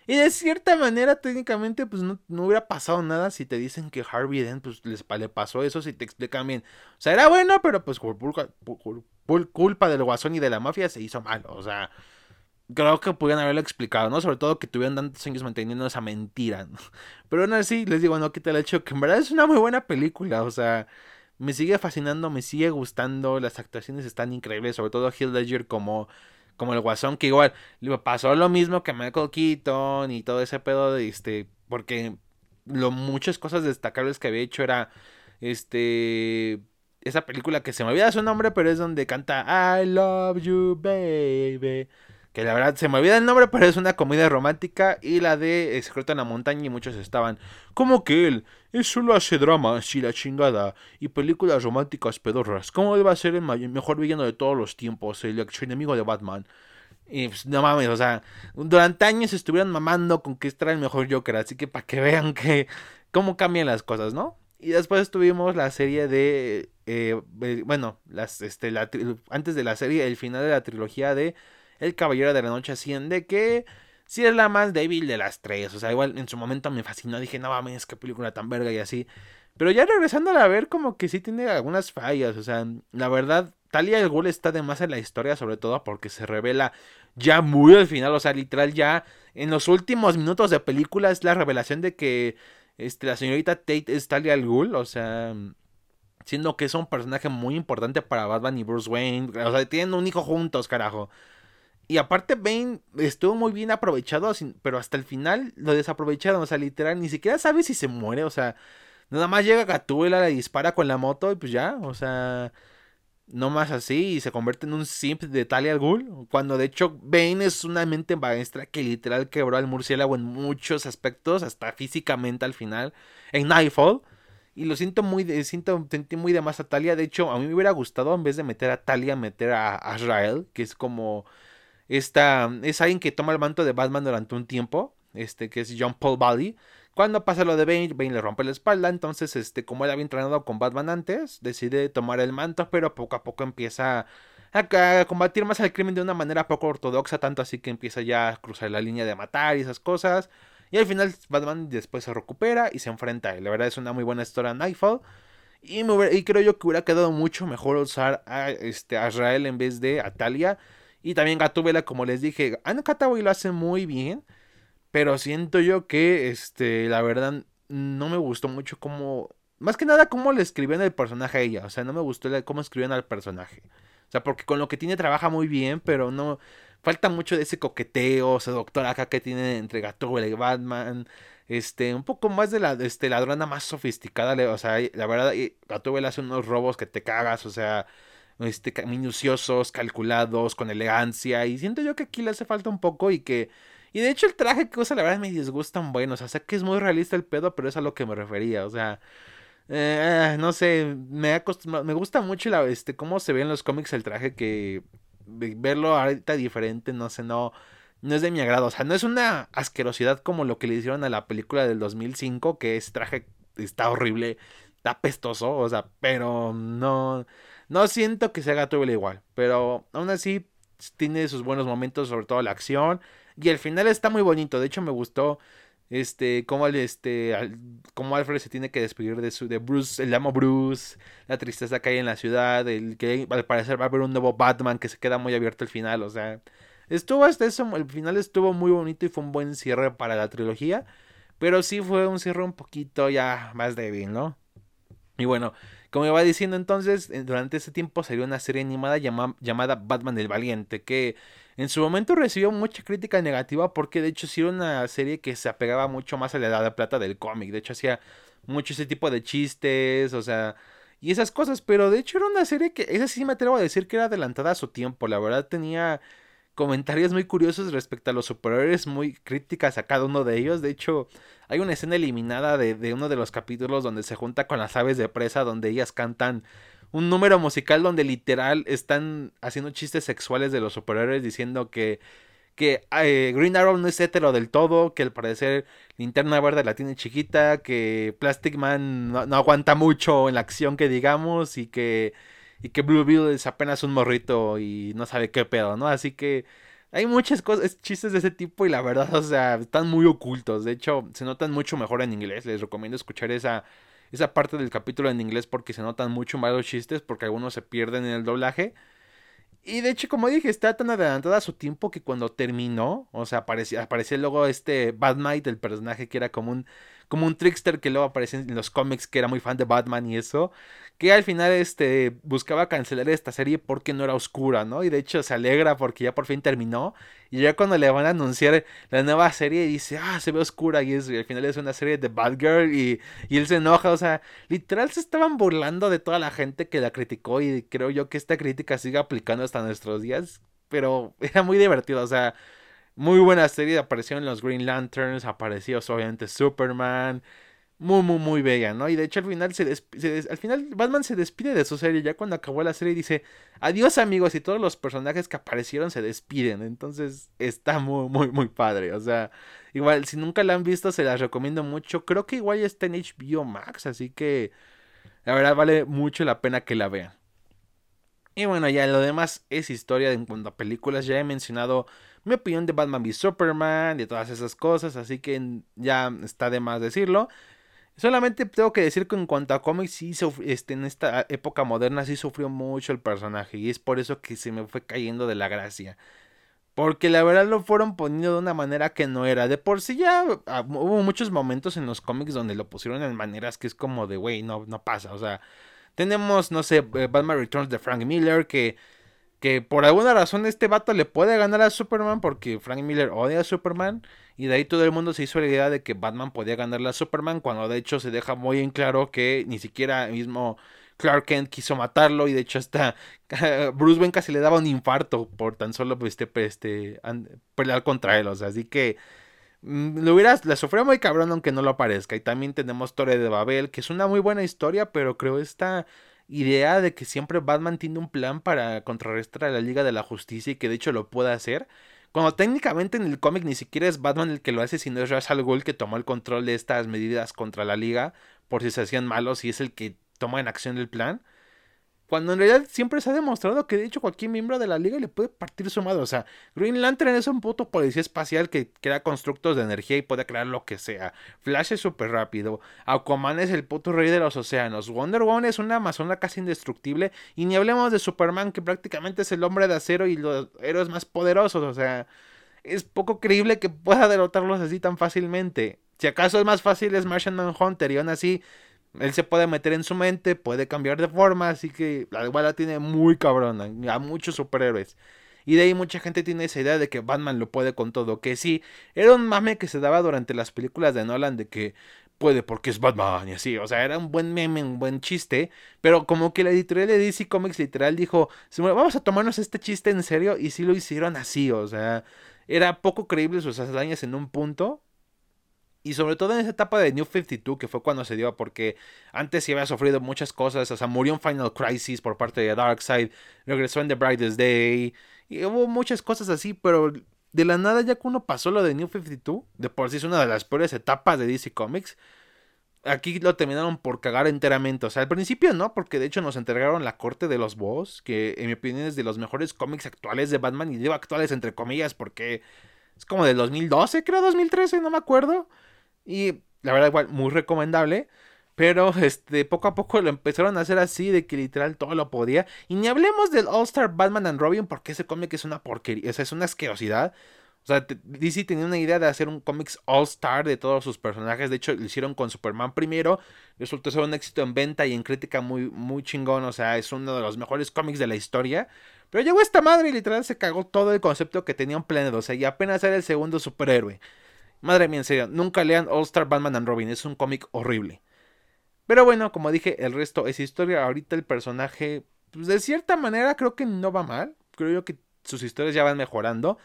A: y de cierta manera técnicamente pues no, hubiera pasado nada si te dicen que Harvey Dent pues les, le pasó eso, si te explican bien, o sea, era bueno, pero pues por, por culpa del guasón y de la mafia se hizo mal, o sea creo que pudieran haberlo explicado, ¿no? Sobre todo que tuvieron tantos años manteniendo esa mentira, ¿no? Pero aún así, les digo, no quita el hecho que en verdad es una muy buena película, o sea, me sigue fascinando, me sigue gustando, las actuaciones están increíbles, sobre todo Heath Ledger como, como el guasón, que igual pasó lo mismo que Michael Keaton y todo ese pedo de este, porque lo muchas cosas destacables que había hecho era este esa película que se me olvida su nombre, pero es donde canta I love you baby que la verdad se me olvida el nombre, pero es una comedia romántica y la de Secreto en la Montaña y muchos estaban, como que él, él solo hace dramas y la chingada y películas románticas pedorras, ¿cómo él va a ser el mejor villano de todos los tiempos, el enemigo de Batman? Y pues, no mames, o sea, durante años estuvieron mamando con que este era el mejor Joker, así que para que vean que cómo cambian las cosas, ¿no? Y después tuvimos la serie de, eh, eh, bueno, las, este, antes de la serie, el final de la trilogía de el Caballero de la Noche asciende, que sí es la más débil de las tres. O sea, igual en su momento me fascinó, dije, no mames, qué película tan verga y así. Pero ya regresando a ver, como que sí tiene algunas fallas. O sea, la verdad, Talia el Ghul está de más en la historia, sobre todo porque se revela ya muy al final. O sea, literal, ya en los últimos minutos de película es la revelación de que este, la señorita Tate es Talia al Ghul. O sea, siendo que es un personaje muy importante para Batman y Bruce Wayne. O sea, tienen un hijo juntos, carajo. Y aparte Bane estuvo muy bien aprovechado, pero hasta el final lo desaprovecharon, o sea, literal, ni siquiera sabe si se muere, o sea, nada más llega Gatúbela, le dispara con la moto y pues ya, o sea, no más así y se convierte en un simp de Talia al Ghul, cuando de hecho Bane es una mente maestra que literal quebró al murciélago en muchos aspectos, hasta físicamente al final, en Nightfall. Y lo siento muy de, siento, sentí muy de más a Talia. De hecho, a mí me hubiera gustado en vez de meter a Talia, meter a Azrael, que es como esta, es alguien que toma el manto de Batman durante un tiempo, este, que es John Paul Valley. Cuando pasa lo de Bane, Bane le rompe la espalda, entonces, este, como él había entrenado con Batman antes, decide tomar el manto, pero poco a poco empieza a, combatir más al crimen de una manera poco ortodoxa, tanto así que empieza ya a cruzar la línea de matar y esas cosas. Y al final Batman después se recupera y se enfrenta él. La verdad es una muy buena historia Nightfall. Y, y creo yo que hubiera quedado mucho mejor usar a, este, a Israel en vez de a Talia y también Gatúbela, como les dije, Anne Hathaway lo hace muy bien. Pero siento yo que, este, la verdad, no me gustó mucho como... Más que nada cómo le escribían el personaje a ella. O sea, no me gustó cómo escribían al personaje. O sea, porque con lo que tiene trabaja muy bien, pero no... Falta mucho de ese coqueteo, doctora acá que tiene entre Gatúbela y Batman. Este, un poco más de la este, ladrona más sofisticada. O sea, la verdad, Gatúbela hace unos robos que te cagas, o sea este, minuciosos, calculados, con elegancia. Y siento yo que aquí le hace falta un poco y que... Y de hecho el traje que usa la verdad me disgustan buenos. O sea, que es muy realista el pedo, pero es a lo que me refería. O sea... Eh, no sé, me, me gusta mucho la, este, cómo se ve en los cómics el traje que verlo ahorita diferente, no sé, no, no es de mi agrado. O sea, no es una asquerosidad como lo que le hicieron a la película del 2005, que ese traje está horrible, está pestoso, o sea, pero no, no siento que sea Gatúbela igual, pero aún así tiene sus buenos momentos, sobre todo la acción. Y el final está muy bonito. De hecho, me gustó este cómo este cómo Alfred se tiene que despedir de su de Bruce, el amo Bruce, la tristeza que hay en la ciudad, el que al parecer va a haber un nuevo Batman que se queda muy abierto al final, o sea, estuvo hasta eso, el final estuvo muy bonito y fue un buen cierre para la trilogía, pero sí fue un cierre un poquito ya más débil, ¿no? Y bueno, como iba diciendo entonces, durante ese tiempo salió una serie animada llamada Batman el Valiente, que en su momento recibió mucha crítica negativa porque de hecho sí era una serie que se apegaba mucho más a la edad de plata del cómic. De hecho hacía mucho ese tipo de chistes, o sea, y esas cosas. Pero de hecho era una serie que, esa sí me atrevo a decir que era adelantada a su tiempo. La verdad tenía comentarios muy curiosos respecto a los superhéroes, muy críticas a cada uno de ellos. De hecho, hay una escena eliminada de, uno de los capítulos donde se junta con las aves de presa, donde ellas cantan un número musical donde literal están haciendo chistes sexuales de los superhéroes diciendo que que eh, Green Arrow no es hetero del todo, que al parecer Linterna Verde la tiene chiquita, que Plastic Man no, aguanta mucho en la acción que digamos y que y que Blue Beetle es apenas un morrito y no sabe qué pedo, ¿no? Así que hay muchas cosas, chistes de ese tipo y la verdad, o sea, están muy ocultos. De hecho, se notan mucho mejor en inglés. Les recomiendo escuchar esa esa parte del capítulo en inglés porque se notan mucho más los chistes porque algunos se pierden en el doblaje. Y de hecho, como dije, está tan adelantada a su tiempo que cuando terminó, o sea, aparecía, aparecía luego este Batmite, el personaje que era como un, como un trickster que luego aparece en los cómics, que era muy fan de Batman y eso, que al final este, buscaba cancelar esta serie porque no era oscura, ¿no? Y de hecho se alegra porque ya por fin terminó. Y ya cuando le van a anunciar la nueva serie dice, ah, se ve oscura y, al final es una serie de Batgirl y, y él se enoja, o sea, literal se estaban burlando de toda la gente que la criticó y creo yo que esta crítica sigue aplicando hasta nuestros días, pero era muy divertido, o sea... Muy buena serie, aparecieron los Green Lanterns, apareció obviamente Superman, muy, muy, muy bella, ¿no? Y de hecho al final se, al final Batman se despide de su serie, ya cuando acabó la serie dice, adiós amigos, y todos los personajes que aparecieron se despiden, entonces está muy, muy, muy padre, o sea, igual, si nunca la han visto, se las recomiendo mucho, creo que igual está en HBO Max, así que la verdad vale mucho la pena que la vean. Y bueno, ya lo demás es historia en cuanto a películas, ya he mencionado mi opinión de Batman v Superman, de todas esas cosas, así que ya está de más decirlo. Solamente tengo que decir que en cuanto a cómics, sí, este, en esta época moderna sí sufrió mucho el personaje. Y es por eso que se me fue cayendo de la gracia. Porque la verdad lo fueron poniendo de una manera que no era. De por sí ya ah, hubo muchos momentos en los cómics donde lo pusieron en maneras que es como de, güey, no, no pasa. O sea, tenemos, no sé, eh, Batman Returns de Frank Miller que que por alguna razón este vato le puede ganar a Superman porque Frank Miller odia a Superman y de ahí todo el mundo se hizo la idea de que Batman podía ganarle a Superman cuando de hecho se deja muy en claro que ni siquiera mismo Clark Kent quiso matarlo y de hecho hasta Bruce Wayne casi le daba un infarto por tan solo este, este pelear contra él, o sea, así que mm, lo hubieras, la sufrió muy cabrón aunque no lo aparezca y también tenemos Torre de Babel que es una muy buena historia pero creo esta idea de que siempre Batman tiene un plan para contrarrestar a la Liga de la Justicia y que de hecho lo puede hacer. Cuando técnicamente en el cómic ni siquiera es Batman el que lo hace, sino es Ra's al que tomó el control de estas medidas contra la Liga por si se hacían malos y es el que toma en acción el plan. Cuando en realidad siempre se ha demostrado que de hecho cualquier miembro de la liga le puede partir su madre. O sea, Green Lantern es un puto policía espacial que crea constructos de energía y puede crear lo que sea. Flash es súper rápido. Aquaman es el puto rey de los océanos. Wonder Woman es una amazona casi indestructible. Y ni hablemos de Superman que prácticamente es el hombre de acero y los héroes más poderosos. O sea, es poco creíble que pueda derrotarlos así tan fácilmente. Si acaso es más fácil es Martian Manhunter y aún así él se puede meter en su mente, puede cambiar de forma, así que la tiene muy cabrona, a muchos superhéroes. Y de ahí mucha gente tiene esa idea de que Batman lo puede con todo, que sí, era un mame que se daba durante las películas de Nolan de que puede porque es Batman y así, o sea, era un buen meme, un buen chiste, pero como que la editorial de DC Comics literal dijo, vamos a tomarnos este chiste en serio y sí lo hicieron así, o sea, era poco creíble sus hazañas en un punto, y sobre todo en esa etapa de New 52, que fue cuando se dio, porque antes sí había sufrido muchas cosas. O sea, murió en Final Crisis por parte de Darkseid, regresó en The Brightest Day, y hubo muchas cosas así, pero de la nada, ya que uno pasó lo de New 52, de por sí es una de las peores etapas de DC Comics. Aquí lo terminaron por cagar enteramente. O sea, al principio no, porque de hecho nos entregaron la corte de los boss, que en mi opinión es de los mejores cómics actuales de Batman, y digo actuales entre comillas, porque es como del 2012, creo, 2013, no me acuerdo. Y la verdad, igual, muy recomendable. Pero este, poco a poco lo empezaron a hacer así, de que literal todo lo podía. Y ni hablemos del All Star Batman and Robin, porque ese cómic es una porquería, o sea, es una asquerosidad. O sea, DC tenía una idea de hacer un cómics all-star de todos sus personajes. De hecho, lo hicieron con Superman primero. Resultó ser un éxito en venta y en crítica muy, muy chingón. O sea, es uno de los mejores cómics de la historia. Pero llegó esta madre y literal se cagó todo el concepto que tenía un planeado. O sea, y apenas era el segundo superhéroe. Madre mía, en serio, nunca lean All Star Batman and Robin. Es un cómic horrible. Pero bueno, como dije, el resto es historia. Ahorita el personaje, pues de cierta manera creo que no va mal. Creo yo que sus historias ya van mejorando.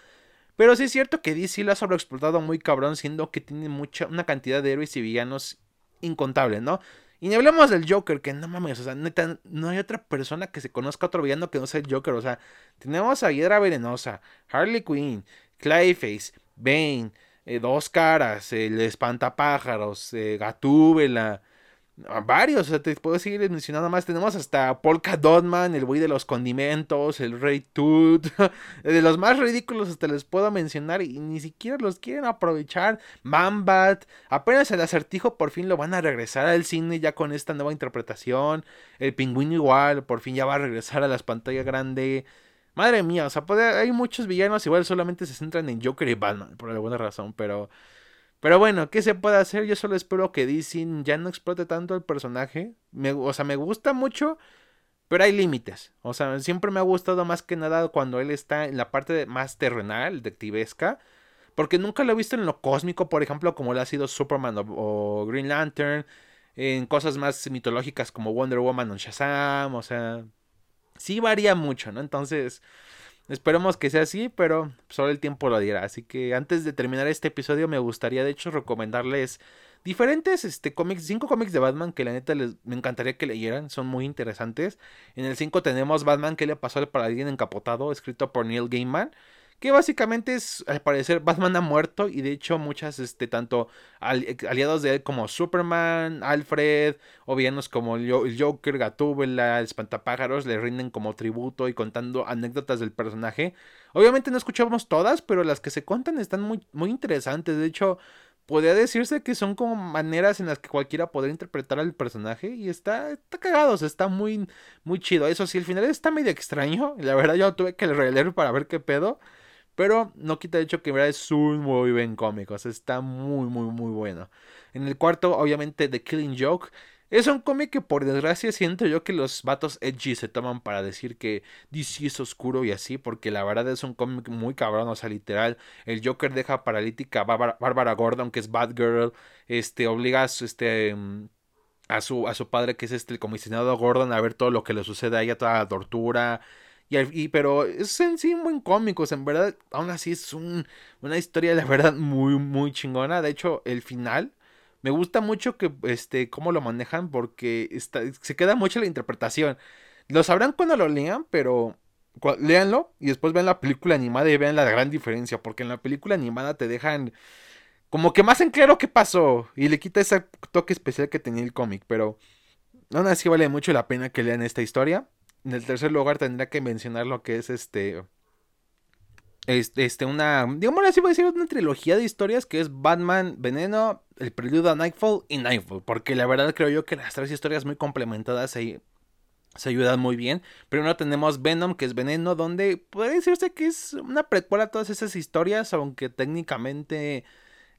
A: Pero sí es cierto que DC lo ha sobreexplotado muy cabrón, siendo que tiene mucha, una cantidad de héroes y villanos incontable, ¿no? Y ni hablemos del Joker, que no mames, o sea, no hay otra persona que se conozca otro villano que no sea el Joker. O sea, tenemos a Hiedra Venenosa, Harley Quinn, Clayface, Bane, eh, Dos Caras, el Espantapájaros, eh, Gatúbela, varios, o sea, te puedo seguir mencionando más. Tenemos hasta Polka Dotman, el güey de los condimentos, el Rey Toot. de los más ridículos hasta les puedo mencionar y ni siquiera los quieren aprovechar. Mambat, apenas el acertijo por fin lo van a regresar al cine ya con esta nueva interpretación. El pingüino igual, por fin ya va a regresar a las pantallas grandes. Madre mía, o sea, hay muchos villanos igual solamente se centran en Joker y Batman por alguna razón, pero... Pero bueno, ¿qué se puede hacer? Yo solo espero que DC ya no explote tanto el personaje. Me, o sea, me gusta mucho, pero hay límites. O sea, siempre me ha gustado más que nada cuando él está en la parte más terrenal, detectivesca. Porque nunca lo he visto en lo cósmico, por ejemplo, como lo ha sido Superman o, Green Lantern. En cosas más mitológicas como Wonder Woman o Shazam. O sea, sí varía mucho, ¿no? Entonces, Esperemos que sea así, pero solo el tiempo lo dirá. Así que antes de terminar este episodio me gustaría de hecho recomendarles diferentes este, cómics, cinco cómics de Batman que la neta les, me encantaría que leyeran, son muy interesantes. En el 5 tenemos Batman que le pasó al paladín encapotado, escrito por Neil Gaiman que básicamente es, al parecer, Batman ha muerto y de hecho muchas, este, tanto aliados de él como Superman, Alfred, o villanos como el, Joker, Gatúbela, el Espantapájaros, le rinden como tributo y contando anécdotas del personaje. Obviamente no escuchamos todas, pero las que se cuentan están muy, muy interesantes, de hecho... Podría decirse que son como maneras en las que cualquiera podría interpretar al personaje y está, está cagado, está muy, muy chido. Eso sí, el final está medio extraño. La verdad, yo tuve que releer para ver qué pedo. Pero no quita el hecho que en verdad es un muy buen cómic. O sea, está muy, muy, muy bueno. En el cuarto, obviamente, The Killing Joke. Es un cómic que por desgracia siento yo que los vatos edgy se toman para decir que DC es oscuro y así, porque la verdad es un cómic muy cabrón, o sea, literal, el Joker deja paralítica a Bárbara, Gordon, que es Batgirl, este, obliga a su, este, mm, a su, a su padre, que es este, el comisionado Gordon, a ver todo lo que le sucede a ella, toda la tortura, y, pero es en sí un buen cómico, en verdad, aún así es un, una historia, la verdad, muy, muy chingona. De hecho, el final, me gusta mucho que, este, cómo lo manejan, porque está, se queda mucho la interpretación. Lo sabrán cuando lo lean, pero léanlo y después vean la película animada y vean la gran diferencia, porque en la película animada te dejan como que más en claro qué pasó y le quita ese toque especial que tenía el cómic, pero aún así vale mucho la pena que lean esta historia. En el tercer lugar tendría que mencionar lo que es este. Este, este una. Digamos así, voy a decir una trilogía de historias que es Batman, Veneno, El Preludio a Nightfall y Nightfall. Porque la verdad creo yo que las tres historias muy complementadas se, se ayudan muy bien. Primero tenemos Venom, que es Veneno, donde puede decirse que es una precuela a todas esas historias, aunque técnicamente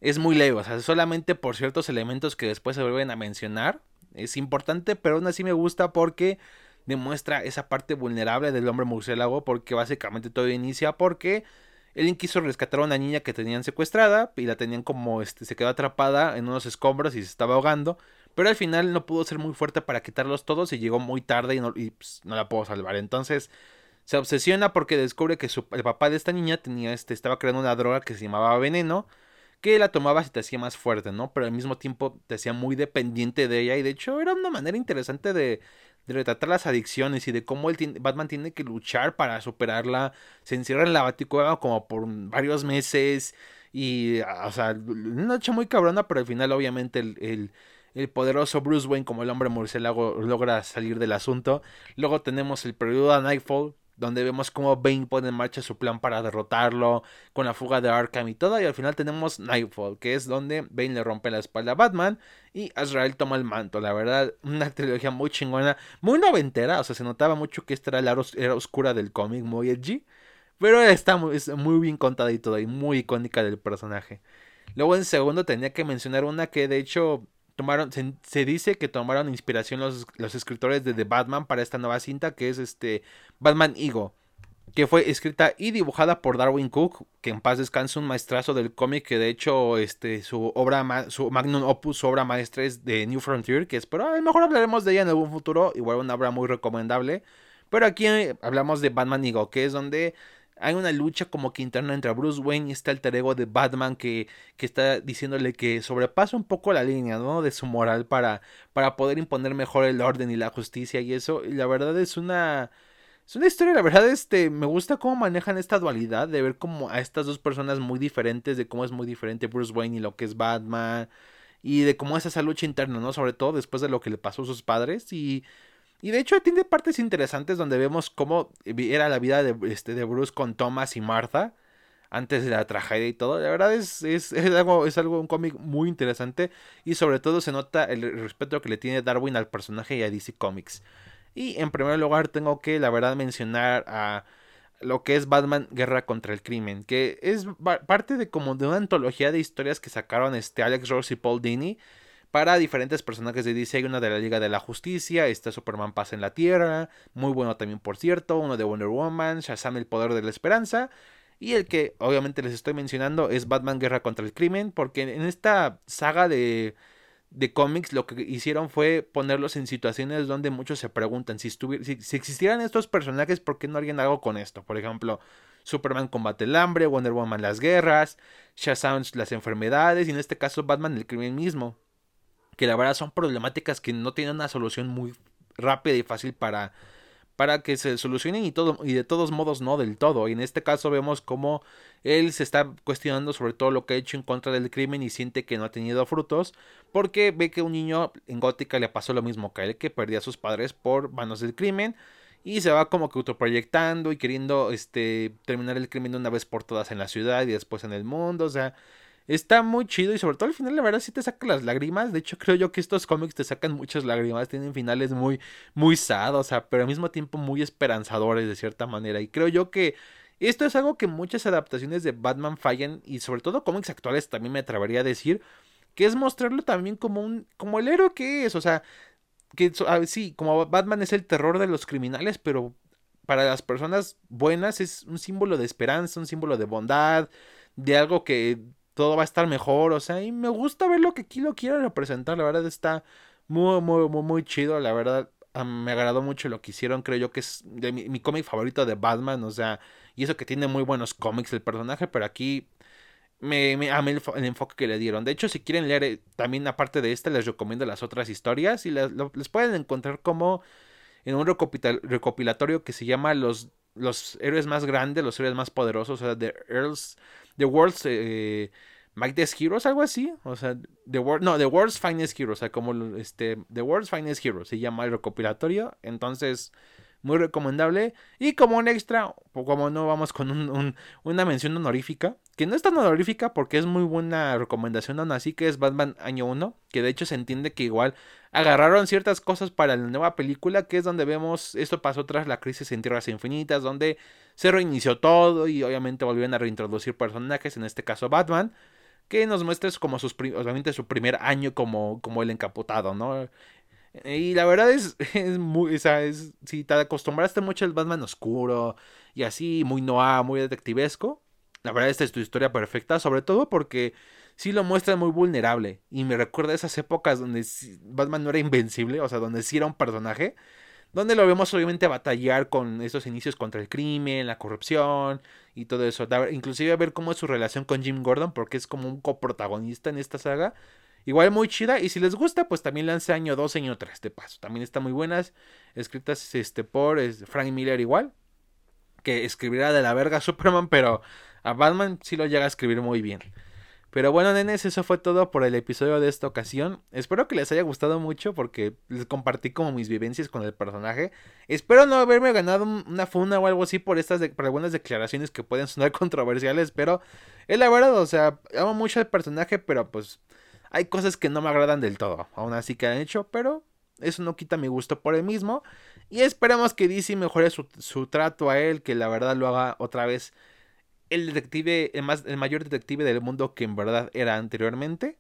A: es muy leve. O sea, solamente por ciertos elementos que después se vuelven a mencionar. Es importante, pero aún así me gusta porque demuestra esa parte vulnerable del hombre murciélago porque básicamente todo inicia porque él quiso rescatar a una niña que tenían secuestrada y la tenían como este se quedó atrapada en unos escombros y se estaba ahogando, pero al final no pudo ser muy fuerte para quitarlos todos y llegó muy tarde y no, pues, no la pudo salvar. Entonces se obsesiona porque descubre que su, el papá de esta niña tenía este estaba creando una droga que se llamaba veneno que la tomabas y te hacía más fuerte, ¿no? Pero al mismo tiempo te hacía muy dependiente de ella y de hecho era una manera interesante de, de retratar las adicciones y de cómo el Batman tiene que luchar para superarla. Se encierra en la baticueva como por varios meses y, o sea, una noche muy cabrona, pero al final obviamente el, el, poderoso Bruce Wayne como el hombre murciélago logra salir del asunto. Luego tenemos el periodo de Nightfall, donde vemos cómo Bane pone en marcha su plan para derrotarlo, con la fuga de Arkham y todo, y al final tenemos Nightfall, que es donde Bane le rompe la espalda a Batman y Azrael toma el manto, la verdad, una trilogía muy chingona, muy noventera, o sea, se notaba mucho que esta era la era oscura del cómic, muy edgy, Pero está muy, muy bien contada y todo, y muy icónica del personaje. Luego en segundo tenía que mencionar una que de hecho tomaron, se, dice que tomaron inspiración los, los, escritores de The Batman para esta nueva cinta, que es este Batman Ego, que fue escrita y dibujada por Darwin Cook, que en paz descanse un maestrazo del cómic, que de hecho este, su obra, su magnum opus, su obra maestra es de New Frontier, que es, pero a lo mejor hablaremos de ella en algún futuro, igual una obra muy recomendable. Pero aquí hablamos de Batman Ego, que es donde hay una lucha como que interna entre Bruce Wayne y este alter ego de Batman que, que está diciéndole que sobrepasa un poco la línea, ¿no? De su moral para, para poder imponer mejor el orden y la justicia y eso. Y la verdad es una... Es una historia, la verdad, este, me gusta cómo manejan esta dualidad de ver como a estas dos personas muy diferentes, de cómo es muy diferente Bruce Wayne y lo que es Batman, y de cómo es esa lucha interna, ¿no? Sobre todo después de lo que le pasó a sus padres, y y de hecho tiene partes interesantes donde vemos cómo era la vida de, este, de Bruce con Thomas y Martha antes de la tragedia y todo. La verdad es, es, algo, es algo, un cómic muy interesante y sobre todo se nota el respeto que le tiene Darwin al personaje y a DC Comics. Y en primer lugar tengo que, la verdad, mencionar a lo que es Batman Guerra contra el Crimen, que es parte de como de una antología de historias que sacaron este Alex Ross y Paul Dini para diferentes personajes de DC. Hay una de la Liga de la Justicia, está Superman Paz en la Tierra, muy bueno también por cierto, uno de Wonder Woman, Shazam el Poder de la Esperanza. Y el que obviamente les estoy mencionando es Batman Guerra contra el Crimen, porque en esta saga de, de cómics lo que hicieron fue ponerlos en situaciones donde muchos se preguntan si, si, si, existieran estos personajes, ¿por qué no harían algo con esto? Por ejemplo, Superman combate el hambre, Wonder Woman las guerras, Shazam las enfermedades y en este caso Batman el crimen mismo que la verdad son problemáticas que no tienen una solución muy rápida y fácil para, para que se solucionen y todo y de todos modos no del todo. Y en este caso vemos como él se está cuestionando sobre todo lo que ha hecho en contra del crimen y siente que no ha tenido frutos porque ve que un niño en Gótica le pasó lo mismo que él que perdía a sus padres por manos del crimen y se va como que autoproyectando y queriendo este terminar el crimen de una vez por todas en la ciudad y después en el mundo. O sea Está muy chido y sobre todo al final la verdad sí te saca las lágrimas. De hecho creo yo que estos cómics te sacan muchas lágrimas. Tienen finales muy, muy sad, o sea, pero al mismo tiempo muy esperanzadores de cierta manera. Y creo yo que esto es algo que muchas adaptaciones de Batman fallan y sobre todo cómics actuales también me atrevería a decir. Que es mostrarlo también como un, como el héroe que es, o sea, que sí, como Batman es el terror de los criminales, pero para las personas buenas es un símbolo de esperanza, un símbolo de bondad, de algo que todo va a estar mejor, o sea, y me gusta ver lo que aquí lo quiero representar, la verdad está muy, muy, muy, muy chido, la verdad me agradó mucho lo que hicieron, creo yo que es de mi, cómic favorito de Batman, o sea, y eso que tiene muy buenos cómics el personaje, pero aquí me, me amé el, enfoque que le dieron. De hecho, si quieren leer eh, también aparte de este, les recomiendo las otras historias y les pueden encontrar como en un recopilatorio que se llama Los, los héroes más grandes, los héroes más poderosos, o sea, The Earls The World's eh, Mightiest Heroes, algo así. O sea, The World, no, The World's Finest Heroes, o sea, como este, The World's Finest Heroes se llama el recopilatorio. Entonces, muy recomendable. Y como un extra, como no, vamos con un, una mención honorífica, que no es tan honorífica porque es muy buena recomendación aún así, que es Batman Año 1, que de hecho se entiende que igual agarraron ciertas cosas para la nueva película, que es donde vemos, esto pasó tras la crisis en Tierras Infinitas, donde se reinició todo y obviamente volvieron a reintroducir personajes, en este caso Batman que nos muestres como sus obviamente su primer año como, como el encapotado, ¿no? Y la verdad es, es muy, o sea, es, si te acostumbraste mucho al Batman oscuro y así, muy noir, muy detectivesco, la verdad esta es tu historia perfecta, sobre todo porque sí lo muestra muy vulnerable. Y me recuerda esas épocas donde Batman no era invencible, o sea, donde sí era un personaje, donde lo vemos obviamente batallar con esos inicios contra el crimen, la corrupción y todo eso, inclusive ver cómo es su relación con Jim Gordon, porque es como un coprotagonista en esta saga, Igual muy chida. Y si les gusta, pues también lance año 2, año 3 de paso. También están muy buenas. Escritas este, por Frank Miller igual. Que escribirá de la verga Superman. Pero a Batman sí lo llega a escribir muy bien. Pero bueno, nenes, eso fue todo por el episodio de esta ocasión. Espero que les haya gustado mucho porque les compartí como mis vivencias con el personaje. Espero no haberme ganado una funa o algo así por estas por algunas declaraciones que pueden sonar controversiales, pero es la verdad, o sea, amo mucho al personaje, pero pues hay cosas que no me agradan del todo, aún así que han hecho, pero eso no quita mi gusto por el mismo. Y esperemos que DC mejore su, su trato a él, que la verdad lo haga otra vez el detective, el, más, el mayor detective del mundo que en verdad era anteriormente.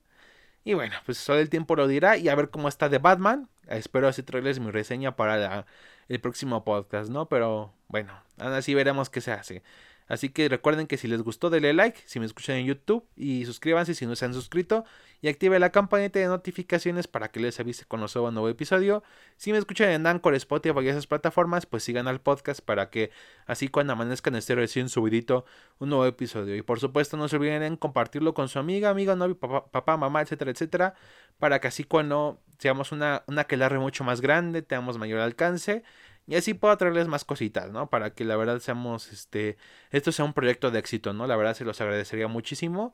A: Y bueno, pues solo el tiempo lo dirá y a ver cómo está de Batman. Espero así traerles mi reseña para el próximo podcast, ¿no? Pero bueno, así veremos qué se hace. Así que recuerden que si les gustó, denle like, si me escuchan en YouTube y suscríbanse si no se han suscrito y active la campanita de notificaciones para que les avise cuando suba un nuevo episodio. Si me escuchan en Anchor, Spotify y esas plataformas, pues sigan al podcast para que así cuando amanezcan esté recién subidito un nuevo episodio. Y por supuesto no se olviden en compartirlo con su amiga, amigo, novio, papá, papá mamá, etcétera, etcétera, para que así cuando seamos una, una quelarre mucho más grande, tengamos mayor alcance y así puedo traerles más cositas, ¿no? Para que la verdad seamos, este, esto sea un proyecto de éxito, ¿no? La verdad se los agradecería muchísimo.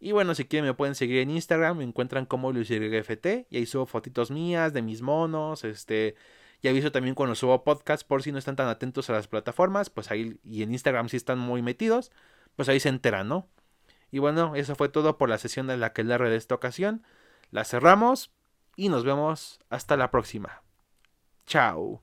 A: Y bueno, si quieren me pueden seguir en Instagram, me encuentran como LuisYFT y ahí subo fotitos mías de mis monos, este, y aviso también cuando subo podcast por si no están tan atentos a las plataformas, pues ahí, y en Instagram si están muy metidos, pues ahí se enteran, ¿no? Y bueno, eso fue todo por la sesión de la que le de esta ocasión. La cerramos y nos vemos hasta la próxima. Chao.